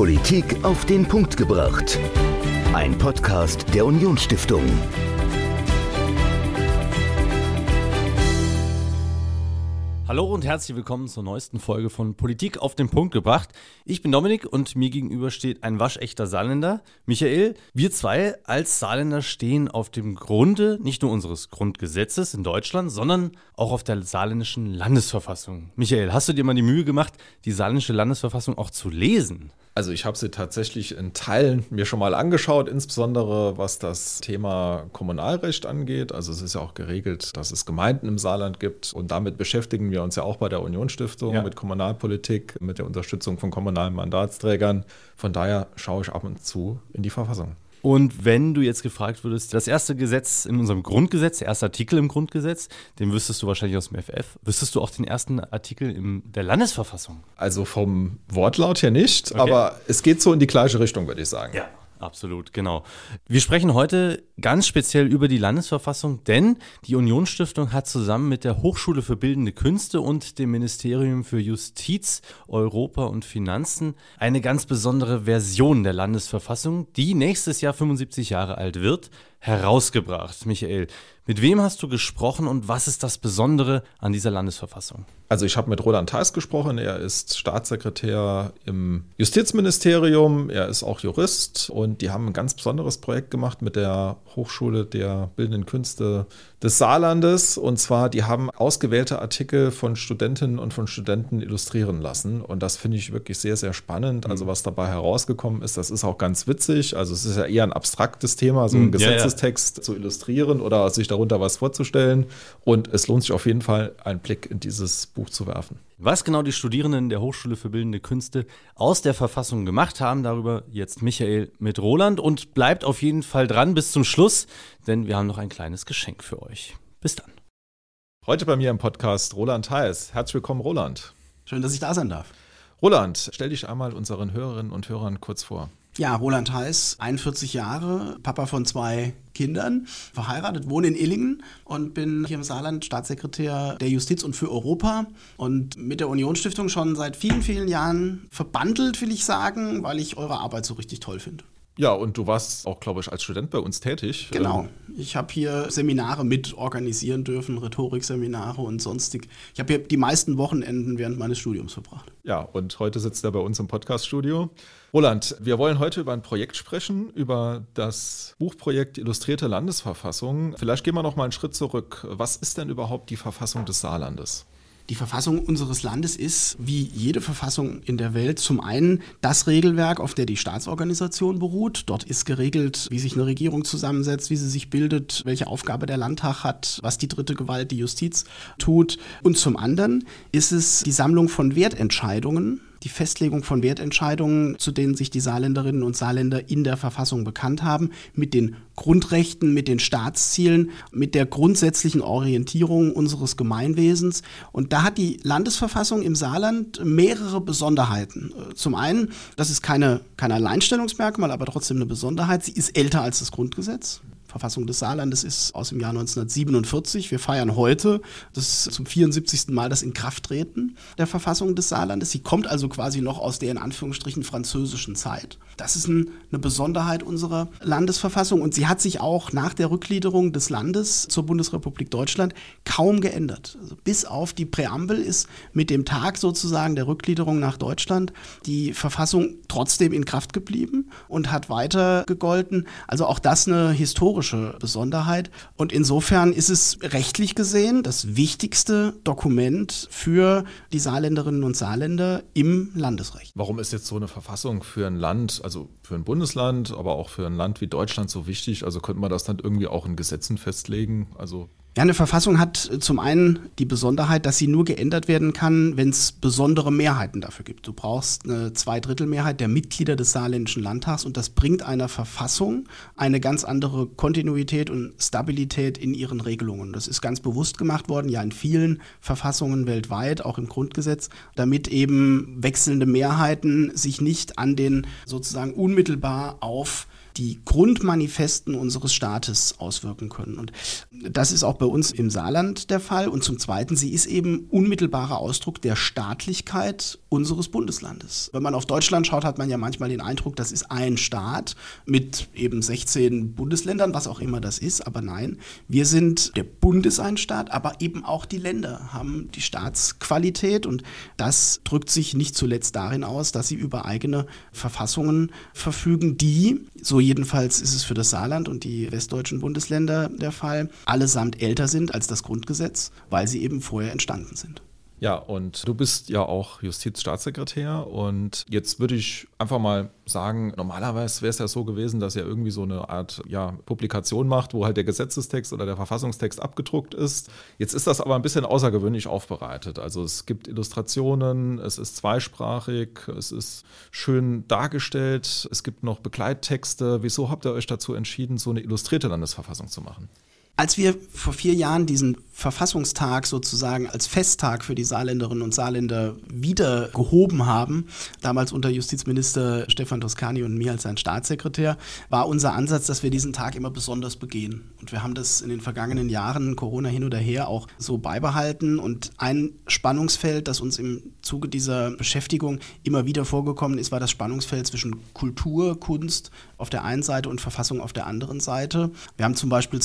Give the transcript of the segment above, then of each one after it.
Politik auf den Punkt gebracht. Ein Podcast der Unionsstiftung. Hallo und herzlich willkommen zur neuesten Folge von Politik auf den Punkt gebracht. Ich bin Dominik und mir gegenüber steht ein waschechter Saarländer, Michael. Wir zwei als Saarländer stehen auf dem Grunde nicht nur unseres Grundgesetzes in Deutschland, sondern auch auf der saarländischen Landesverfassung. Michael, hast du dir mal die Mühe gemacht, die saarländische Landesverfassung auch zu lesen? Also ich habe sie tatsächlich in Teilen mir schon mal angeschaut, insbesondere was das Thema Kommunalrecht angeht. Also es ist ja auch geregelt, dass es Gemeinden im Saarland gibt und damit beschäftigen wir uns ja auch bei der Unionsstiftung ja. mit Kommunalpolitik, mit der Unterstützung von kommunalen Mandatsträgern. Von daher schaue ich ab und zu in die Verfassung. Und wenn du jetzt gefragt würdest, das erste Gesetz in unserem Grundgesetz, der erste Artikel im Grundgesetz, den wüsstest du wahrscheinlich aus dem FF. Wüsstest du auch den ersten Artikel in der Landesverfassung? Also vom Wortlaut her nicht, okay. aber es geht so in die gleiche Richtung, würde ich sagen. Ja. Absolut, genau. Wir sprechen heute ganz speziell über die Landesverfassung, denn die Unionsstiftung hat zusammen mit der Hochschule für Bildende Künste und dem Ministerium für Justiz, Europa und Finanzen eine ganz besondere Version der Landesverfassung, die nächstes Jahr 75 Jahre alt wird, herausgebracht. Michael, mit wem hast du gesprochen und was ist das Besondere an dieser Landesverfassung? Also ich habe mit Roland Theis gesprochen. Er ist Staatssekretär im Justizministerium. Er ist auch Jurist und die haben ein ganz besonderes Projekt gemacht mit der Hochschule der Bildenden Künste des Saarlandes. Und zwar, die haben ausgewählte Artikel von Studentinnen und von Studenten illustrieren lassen. Und das finde ich wirklich sehr, sehr spannend. Also mhm. was dabei herausgekommen ist, das ist auch ganz witzig. Also es ist ja eher ein abstraktes Thema, so einen mhm. Gesetzestext ja, ja. zu illustrieren oder sich darunter was vorzustellen. Und es lohnt sich auf jeden Fall, einen Blick in dieses Buch zu werfen. Was genau die Studierenden der Hochschule für Bildende Künste aus der Verfassung gemacht haben, darüber jetzt Michael mit Roland und bleibt auf jeden Fall dran bis zum Schluss, denn wir haben noch ein kleines Geschenk für euch. Bis dann. Heute bei mir im Podcast Roland Theis. Herzlich willkommen, Roland. Schön, dass ich da sein darf. Roland, stell dich einmal unseren Hörerinnen und Hörern kurz vor. Ja, Roland Heiß, 41 Jahre, Papa von zwei Kindern, verheiratet, wohne in Illingen und bin hier im Saarland Staatssekretär der Justiz und für Europa und mit der Unionsstiftung schon seit vielen, vielen Jahren verbandelt, will ich sagen, weil ich eure Arbeit so richtig toll finde. Ja, und du warst auch, glaube ich, als Student bei uns tätig. Genau. Ich habe hier Seminare mit organisieren dürfen, Rhetorikseminare und sonstig. Ich habe hier die meisten Wochenenden während meines Studiums verbracht. Ja, und heute sitzt er bei uns im Podcaststudio. Roland, wir wollen heute über ein Projekt sprechen, über das Buchprojekt Illustrierte Landesverfassung. Vielleicht gehen wir noch mal einen Schritt zurück. Was ist denn überhaupt die Verfassung des Saarlandes? Die Verfassung unseres Landes ist, wie jede Verfassung in der Welt, zum einen das Regelwerk, auf der die Staatsorganisation beruht. Dort ist geregelt, wie sich eine Regierung zusammensetzt, wie sie sich bildet, welche Aufgabe der Landtag hat, was die dritte Gewalt, die Justiz, tut. Und zum anderen ist es die Sammlung von Wertentscheidungen, die Festlegung von Wertentscheidungen, zu denen sich die Saarländerinnen und Saarländer in der Verfassung bekannt haben, mit den Grundrechten, mit den Staatszielen, mit der grundsätzlichen Orientierung unseres Gemeinwesens. Und da hat die Landesverfassung im Saarland mehrere Besonderheiten. Zum einen, das ist keine, kein Alleinstellungsmerkmal, aber trotzdem eine Besonderheit. Sie ist älter als das Grundgesetz. Verfassung des Saarlandes ist aus dem Jahr 1947. Wir feiern heute das zum 74. Mal das Inkrafttreten der Verfassung des Saarlandes. Sie kommt also quasi noch aus der in Anführungsstrichen französischen Zeit. Das ist ein, eine Besonderheit unserer Landesverfassung und sie hat sich auch nach der Rückgliederung des Landes zur Bundesrepublik Deutschland kaum geändert. Also bis auf die Präambel ist mit dem Tag sozusagen der Rückgliederung nach Deutschland die Verfassung trotzdem in Kraft geblieben und hat weiter gegolten. Also auch das eine historische historische Besonderheit. Und insofern ist es rechtlich gesehen das wichtigste Dokument für die Saarländerinnen und Saarländer im Landesrecht. Warum ist jetzt so eine Verfassung für ein Land, also für ein Bundesland, aber auch für ein Land wie Deutschland so wichtig? Also könnte man das dann irgendwie auch in Gesetzen festlegen? Also ja, eine Verfassung hat zum einen die Besonderheit, dass sie nur geändert werden kann, wenn es besondere Mehrheiten dafür gibt. Du brauchst eine Zweidrittelmehrheit der Mitglieder des saarländischen Landtags und das bringt einer Verfassung eine ganz andere Kontinuität und Stabilität in ihren Regelungen. Das ist ganz bewusst gemacht worden, ja in vielen Verfassungen weltweit, auch im Grundgesetz, damit eben wechselnde Mehrheiten sich nicht an den sozusagen unmittelbar auf die Grundmanifesten unseres Staates auswirken können. Und das ist auch bei uns im Saarland der Fall. Und zum Zweiten, sie ist eben unmittelbarer Ausdruck der Staatlichkeit unseres Bundeslandes. Wenn man auf Deutschland schaut, hat man ja manchmal den Eindruck, das ist ein Staat mit eben 16 Bundesländern, was auch immer das ist. Aber nein, wir sind, der Bund ist ein Staat, aber eben auch die Länder haben die Staatsqualität und das drückt sich nicht zuletzt darin aus, dass sie über eigene Verfassungen verfügen, die, so jedenfalls ist es für das Saarland und die westdeutschen Bundesländer der Fall, allesamt älter sind als das Grundgesetz, weil sie eben vorher entstanden sind. Ja, und du bist ja auch Justizstaatssekretär und jetzt würde ich einfach mal sagen, normalerweise wäre es ja so gewesen, dass er irgendwie so eine Art ja, Publikation macht, wo halt der Gesetzestext oder der Verfassungstext abgedruckt ist. Jetzt ist das aber ein bisschen außergewöhnlich aufbereitet. Also es gibt Illustrationen, es ist zweisprachig, es ist schön dargestellt, es gibt noch Begleittexte. Wieso habt ihr euch dazu entschieden, so eine illustrierte Landesverfassung zu machen? Als wir vor vier Jahren diesen Verfassungstag sozusagen als Festtag für die Saarländerinnen und Saarländer wieder gehoben haben, damals unter Justizminister Stefan Toscani und mir als sein Staatssekretär, war unser Ansatz, dass wir diesen Tag immer besonders begehen. Und wir haben das in den vergangenen Jahren, Corona hin oder her, auch so beibehalten. Und ein Spannungsfeld, das uns im Zuge dieser Beschäftigung immer wieder vorgekommen ist, war das Spannungsfeld zwischen Kultur, Kunst auf der einen Seite und Verfassung auf der anderen Seite. Wir haben zum Beispiel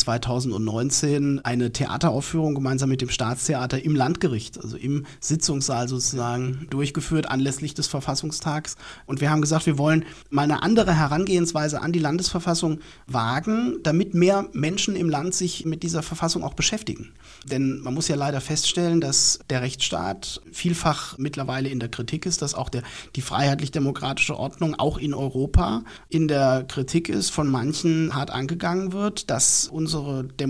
2019 eine Theateraufführung gemeinsam mit dem Staatstheater im Landgericht, also im Sitzungssaal sozusagen, durchgeführt anlässlich des Verfassungstags. Und wir haben gesagt, wir wollen mal eine andere Herangehensweise an die Landesverfassung wagen, damit mehr Menschen im Land sich mit dieser Verfassung auch beschäftigen. Denn man muss ja leider feststellen, dass der Rechtsstaat vielfach mittlerweile in der Kritik ist, dass auch der, die freiheitlich-demokratische Ordnung auch in Europa in der Kritik ist, von manchen hart angegangen wird, dass unsere Demokratie,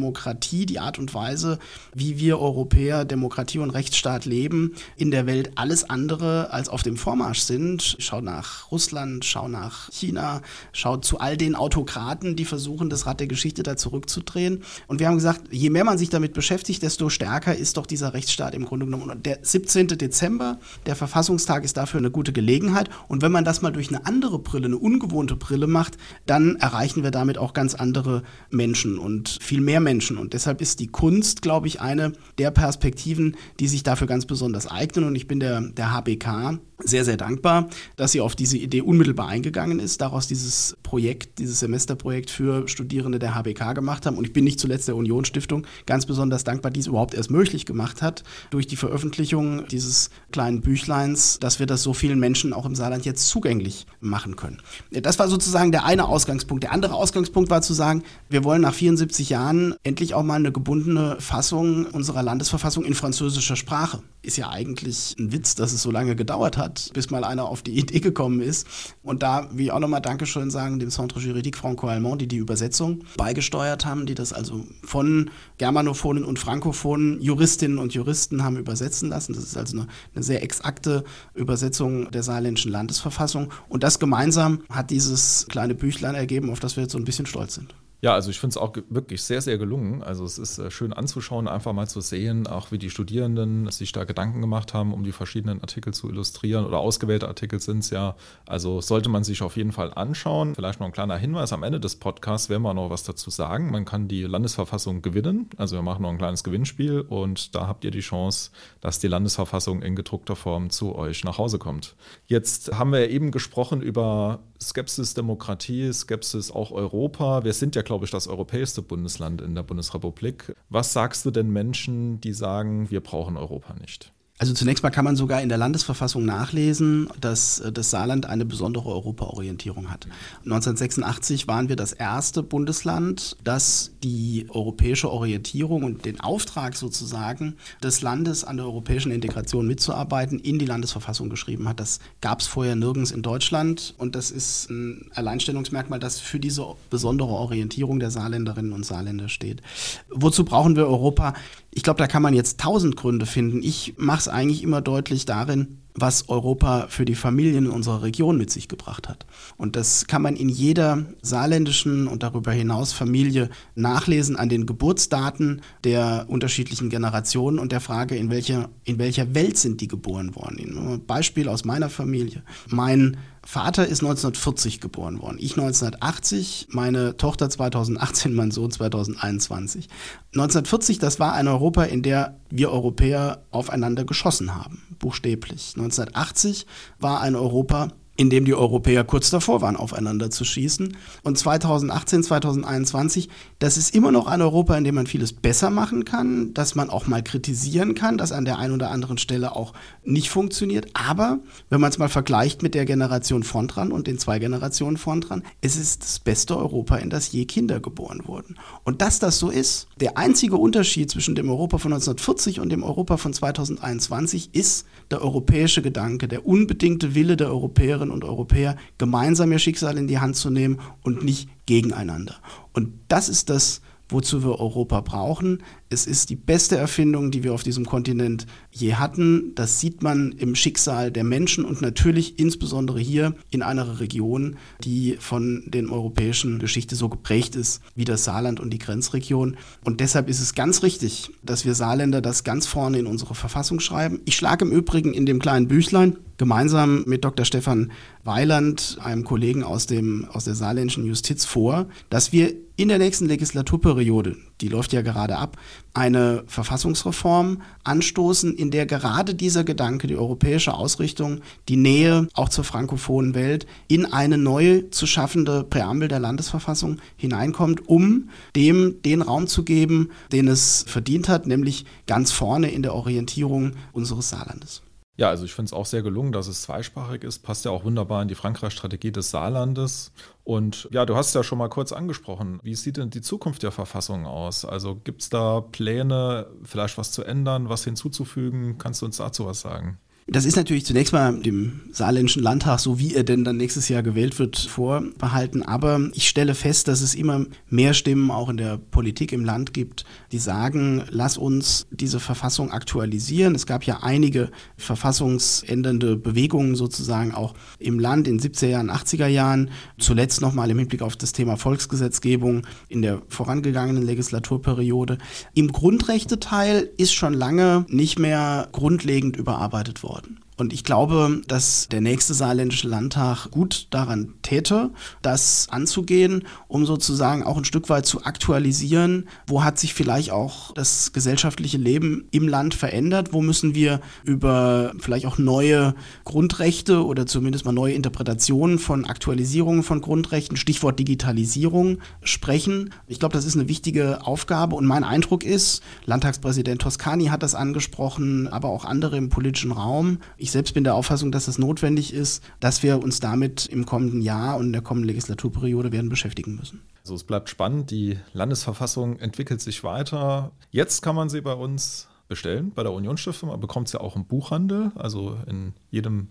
die Art und Weise, wie wir Europäer Demokratie und Rechtsstaat leben, in der Welt alles andere als auf dem Vormarsch sind. Schau nach Russland, schau nach China, schau zu all den Autokraten, die versuchen, das Rad der Geschichte da zurückzudrehen. Und wir haben gesagt, je mehr man sich damit beschäftigt, desto stärker ist doch dieser Rechtsstaat im Grunde genommen. Und der 17. Dezember, der Verfassungstag, ist dafür eine gute Gelegenheit. Und wenn man das mal durch eine andere Brille, eine ungewohnte Brille macht, dann erreichen wir damit auch ganz andere Menschen und viel mehr Menschen. Und deshalb ist die Kunst, glaube ich, eine der Perspektiven, die sich dafür ganz besonders eignen. Und ich bin der, der HBK sehr, sehr dankbar, dass sie auf diese Idee unmittelbar eingegangen ist, daraus dieses Projekt, dieses Semesterprojekt für Studierende der HBK gemacht haben. Und ich bin nicht zuletzt der Union Stiftung ganz besonders dankbar, die es überhaupt erst möglich gemacht hat, durch die Veröffentlichung dieses kleinen Büchleins, dass wir das so vielen Menschen auch im Saarland jetzt zugänglich machen können. Das war sozusagen der eine Ausgangspunkt. Der andere Ausgangspunkt war zu sagen, wir wollen nach 74 Jahren endlich auch mal eine gebundene Fassung unserer Landesverfassung in französischer Sprache. Ist ja eigentlich ein Witz, dass es so lange gedauert hat, bis mal einer auf die Idee gekommen ist. Und da will ich auch nochmal Dankeschön sagen dem Centre Juridique Franco-Allemand, die die Übersetzung beigesteuert haben, die das also von Germanophonen und Frankophonen Juristinnen und Juristen haben übersetzen lassen. Das ist also eine, eine sehr exakte Übersetzung der saarländischen Landesverfassung. Und das gemeinsam hat dieses kleine Büchlein ergeben, auf das wir jetzt so ein bisschen stolz sind. Ja, also ich finde es auch wirklich sehr, sehr gelungen. Also es ist äh, schön anzuschauen, einfach mal zu sehen, auch wie die Studierenden sich da Gedanken gemacht haben, um die verschiedenen Artikel zu illustrieren oder ausgewählte Artikel sind es ja. Also sollte man sich auf jeden Fall anschauen. Vielleicht noch ein kleiner Hinweis, am Ende des Podcasts werden wir noch was dazu sagen. Man kann die Landesverfassung gewinnen. Also wir machen noch ein kleines Gewinnspiel und da habt ihr die Chance, dass die Landesverfassung in gedruckter Form zu euch nach Hause kommt. Jetzt haben wir eben gesprochen über Skepsis Demokratie, Skepsis auch Europa. Wir sind ja, glaube ich, das europäischste Bundesland in der Bundesrepublik. Was sagst du denn Menschen, die sagen, wir brauchen Europa nicht? Also zunächst mal kann man sogar in der Landesverfassung nachlesen, dass äh, das Saarland eine besondere Europaorientierung hat. 1986 waren wir das erste Bundesland, das die europäische Orientierung und den Auftrag sozusagen des Landes an der europäischen Integration mitzuarbeiten in die Landesverfassung geschrieben hat. Das gab es vorher nirgends in Deutschland und das ist ein Alleinstellungsmerkmal, das für diese besondere Orientierung der Saarländerinnen und Saarländer steht. Wozu brauchen wir Europa? Ich glaube, da kann man jetzt tausend Gründe finden. Ich mache es eigentlich immer deutlich darin, was Europa für die Familien in unserer Region mit sich gebracht hat. Und das kann man in jeder saarländischen und darüber hinaus Familie nachlesen an den Geburtsdaten der unterschiedlichen Generationen und der Frage, in welcher, in welcher Welt sind die geboren worden. Beispiel aus meiner Familie. Mein Vater ist 1940 geboren worden, ich 1980, meine Tochter 2018, mein Sohn 2021. 1940, das war ein Europa, in der wir Europäer aufeinander geschossen haben, buchstäblich. 1980 war ein Europa, in dem die Europäer kurz davor waren, aufeinander zu schießen. Und 2018, 2021, das ist immer noch ein Europa, in dem man vieles besser machen kann, dass man auch mal kritisieren kann, dass an der einen oder anderen Stelle auch nicht funktioniert. Aber wenn man es mal vergleicht mit der Generation von dran und den zwei Generationen von dran, es ist das beste Europa, in das je Kinder geboren wurden. Und dass das so ist, der einzige Unterschied zwischen dem Europa von 1940 und dem Europa von 2021 ist der europäische Gedanke, der unbedingte Wille der Europäerinnen Europäerinnen und Europäer, gemeinsam ihr Schicksal in die Hand zu nehmen und nicht gegeneinander. Und das ist das, wozu wir Europa brauchen. Es ist die beste Erfindung, die wir auf diesem Kontinent je hatten. Das sieht man im Schicksal der Menschen und natürlich insbesondere hier in einer Region, die von den europäischen Geschichte so geprägt ist wie das Saarland und die Grenzregion. Und deshalb ist es ganz richtig, dass wir Saarländer das ganz vorne in unsere Verfassung schreiben. Ich schlage im Übrigen in dem kleinen Büchlein gemeinsam mit Dr. Stefan Weiland, einem Kollegen aus, dem, aus der saarländischen Justiz, vor, dass wir in der nächsten Legislaturperiode, die läuft ja gerade ab, eine Verfassungsreform anstoßen, in der gerade dieser Gedanke, die europäische Ausrichtung, die Nähe auch zur frankophonen Welt in eine neu zu schaffende Präambel der Landesverfassung hineinkommt, um dem den Raum zu geben, den es verdient hat, nämlich ganz vorne in der Orientierung unseres Saarlandes. Ja, also ich finde es auch sehr gelungen, dass es zweisprachig ist. Passt ja auch wunderbar in die Frankreich-Strategie des Saarlandes. Und ja, du hast ja schon mal kurz angesprochen. Wie sieht denn die Zukunft der Verfassung aus? Also gibt es da Pläne, vielleicht was zu ändern, was hinzuzufügen? Kannst du uns dazu was sagen? Das ist natürlich zunächst mal dem saarländischen Landtag, so wie er denn dann nächstes Jahr gewählt wird, vorbehalten. Aber ich stelle fest, dass es immer mehr Stimmen auch in der Politik im Land gibt, die sagen, lass uns diese Verfassung aktualisieren. Es gab ja einige verfassungsändernde Bewegungen sozusagen auch im Land in 70er Jahren, 80er Jahren. Zuletzt nochmal im Hinblick auf das Thema Volksgesetzgebung in der vorangegangenen Legislaturperiode. Im Grundrechteteil ist schon lange nicht mehr grundlegend überarbeitet worden worden. Und ich glaube, dass der nächste saarländische Landtag gut daran täte, das anzugehen, um sozusagen auch ein Stück weit zu aktualisieren, wo hat sich vielleicht auch das gesellschaftliche Leben im Land verändert, wo müssen wir über vielleicht auch neue Grundrechte oder zumindest mal neue Interpretationen von Aktualisierungen von Grundrechten, Stichwort Digitalisierung, sprechen. Ich glaube, das ist eine wichtige Aufgabe und mein Eindruck ist, Landtagspräsident Toscani hat das angesprochen, aber auch andere im politischen Raum, selbst bin der Auffassung, dass es notwendig ist, dass wir uns damit im kommenden Jahr und in der kommenden Legislaturperiode werden beschäftigen müssen. Also es bleibt spannend, die Landesverfassung entwickelt sich weiter. Jetzt kann man sie bei uns bestellen bei der Unionsstiftung. Man bekommt sie auch im Buchhandel. Also in jedem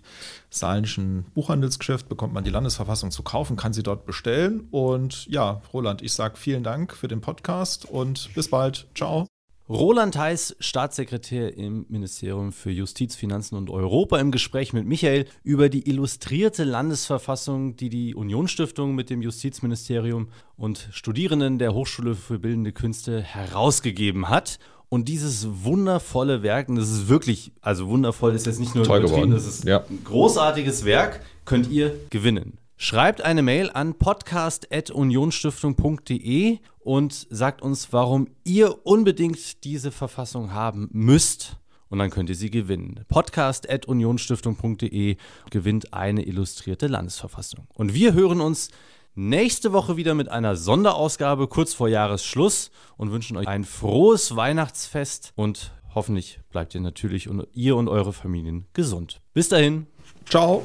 saarländischen Buchhandelsgeschäft bekommt man die Landesverfassung zu kaufen, kann sie dort bestellen. Und ja, Roland, ich sage vielen Dank für den Podcast und bis bald. Ciao. Roland Heiß, Staatssekretär im Ministerium für Justiz, Finanzen und Europa, im Gespräch mit Michael über die illustrierte Landesverfassung, die die Unionsstiftung mit dem Justizministerium und Studierenden der Hochschule für Bildende Künste herausgegeben hat. Und dieses wundervolle Werk, und das ist wirklich, also wundervoll ist jetzt nicht nur Toll geworden. das ist ja. ein großartiges Werk, könnt ihr gewinnen. Schreibt eine Mail an podcast.unionstiftung.de und sagt uns, warum ihr unbedingt diese Verfassung haben müsst. Und dann könnt ihr sie gewinnen. Podcast.unionstiftung.de gewinnt eine illustrierte Landesverfassung. Und wir hören uns nächste Woche wieder mit einer Sonderausgabe kurz vor Jahresschluss und wünschen euch ein frohes Weihnachtsfest und hoffentlich bleibt ihr natürlich und ihr und eure Familien gesund. Bis dahin. Ciao.